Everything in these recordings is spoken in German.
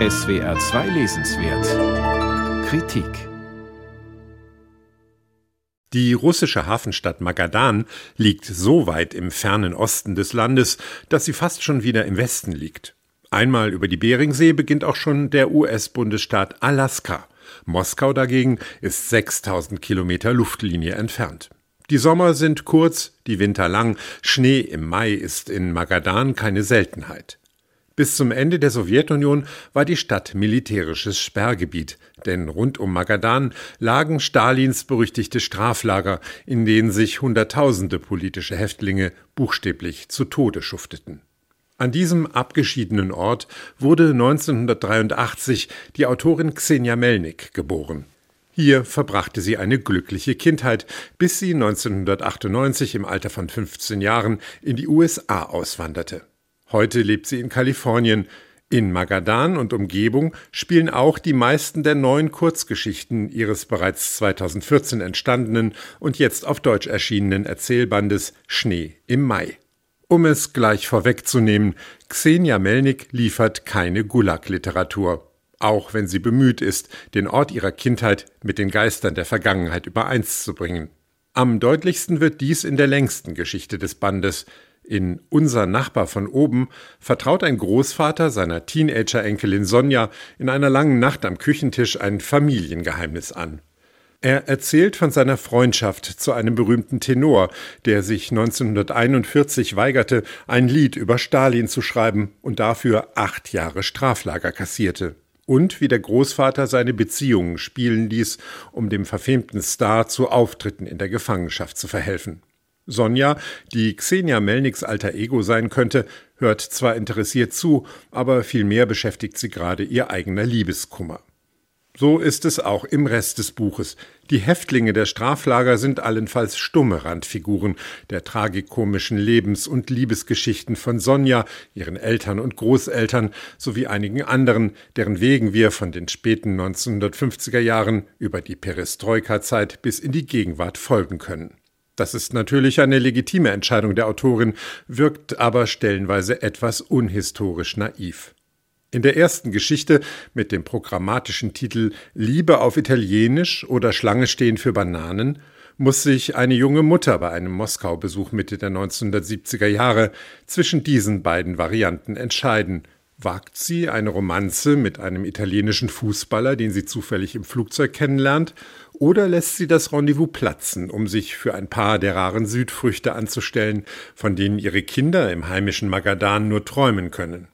SWR 2 Lesenswert Kritik Die russische Hafenstadt Magadan liegt so weit im fernen Osten des Landes, dass sie fast schon wieder im Westen liegt. Einmal über die Beringsee beginnt auch schon der US-Bundesstaat Alaska. Moskau dagegen ist 6000 Kilometer Luftlinie entfernt. Die Sommer sind kurz, die Winter lang, Schnee im Mai ist in Magadan keine Seltenheit. Bis zum Ende der Sowjetunion war die Stadt militärisches Sperrgebiet, denn rund um Magadan lagen Stalins berüchtigte Straflager, in denen sich Hunderttausende politische Häftlinge buchstäblich zu Tode schufteten. An diesem abgeschiedenen Ort wurde 1983 die Autorin Xenia Melnik geboren. Hier verbrachte sie eine glückliche Kindheit, bis sie 1998 im Alter von 15 Jahren in die USA auswanderte. Heute lebt sie in Kalifornien. In Magadan und Umgebung spielen auch die meisten der neuen Kurzgeschichten ihres bereits 2014 entstandenen und jetzt auf Deutsch erschienenen Erzählbandes Schnee im Mai. Um es gleich vorwegzunehmen, Xenia Melnik liefert keine Gulag-Literatur, auch wenn sie bemüht ist, den Ort ihrer Kindheit mit den Geistern der Vergangenheit übereins zu bringen. Am deutlichsten wird dies in der längsten Geschichte des Bandes, in Unser Nachbar von oben vertraut ein Großvater seiner Teenager-Enkelin Sonja in einer langen Nacht am Küchentisch ein Familiengeheimnis an. Er erzählt von seiner Freundschaft zu einem berühmten Tenor, der sich 1941 weigerte, ein Lied über Stalin zu schreiben und dafür acht Jahre Straflager kassierte. Und wie der Großvater seine Beziehungen spielen ließ, um dem verfemten Star zu Auftritten in der Gefangenschaft zu verhelfen. Sonja, die Xenia Melniks alter Ego sein könnte, hört zwar interessiert zu, aber vielmehr beschäftigt sie gerade ihr eigener Liebeskummer. So ist es auch im Rest des Buches. Die Häftlinge der Straflager sind allenfalls stumme Randfiguren der tragikomischen Lebens- und Liebesgeschichten von Sonja, ihren Eltern und Großeltern sowie einigen anderen, deren Wegen wir von den späten 1950er Jahren über die Perestroika-Zeit bis in die Gegenwart folgen können. Das ist natürlich eine legitime Entscheidung der Autorin, wirkt aber stellenweise etwas unhistorisch naiv. In der ersten Geschichte mit dem programmatischen Titel Liebe auf Italienisch oder Schlange stehen für Bananen muss sich eine junge Mutter bei einem Moskau-Besuch Mitte der 1970er Jahre zwischen diesen beiden Varianten entscheiden. Wagt sie eine Romanze mit einem italienischen Fußballer, den sie zufällig im Flugzeug kennenlernt, oder lässt sie das Rendezvous platzen, um sich für ein paar der raren Südfrüchte anzustellen, von denen ihre Kinder im heimischen Magadan nur träumen können?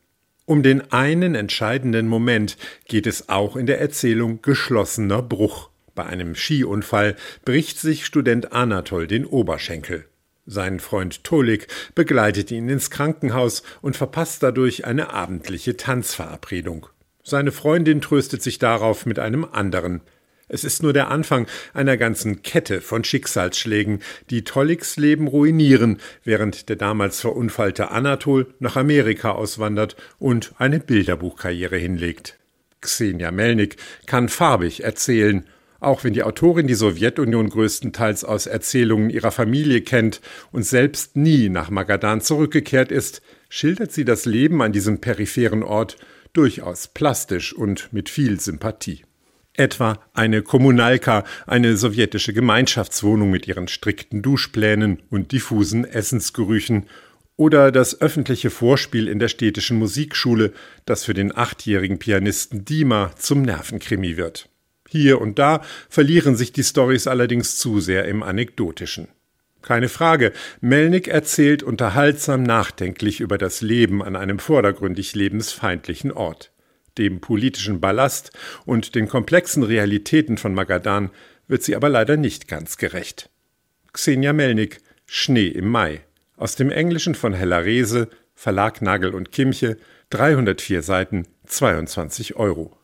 Um den einen entscheidenden Moment geht es auch in der Erzählung Geschlossener Bruch. Bei einem Skiunfall bricht sich Student Anatol den Oberschenkel. Sein Freund Tolik begleitet ihn ins Krankenhaus und verpasst dadurch eine abendliche Tanzverabredung. Seine Freundin tröstet sich darauf mit einem anderen. Es ist nur der Anfang einer ganzen Kette von Schicksalsschlägen, die Tolliks Leben ruinieren, während der damals verunfallte Anatol nach Amerika auswandert und eine Bilderbuchkarriere hinlegt. Xenia Melnik kann farbig erzählen auch wenn die Autorin die Sowjetunion größtenteils aus Erzählungen ihrer Familie kennt und selbst nie nach Magadan zurückgekehrt ist, schildert sie das Leben an diesem peripheren Ort durchaus plastisch und mit viel Sympathie. Etwa eine Kommunalka, eine sowjetische Gemeinschaftswohnung mit ihren strikten Duschplänen und diffusen Essensgerüchen, oder das öffentliche Vorspiel in der städtischen Musikschule, das für den achtjährigen Pianisten Dima zum Nervenkrimi wird. Hier und da verlieren sich die Stories allerdings zu sehr im Anekdotischen. Keine Frage, Melnick erzählt unterhaltsam nachdenklich über das Leben an einem vordergründig lebensfeindlichen Ort. Dem politischen Ballast und den komplexen Realitäten von Magadan wird sie aber leider nicht ganz gerecht. Xenia Melnick, Schnee im Mai. Aus dem Englischen von Hella Rehse, Verlag Nagel und Kimche, 304 Seiten, 22 Euro.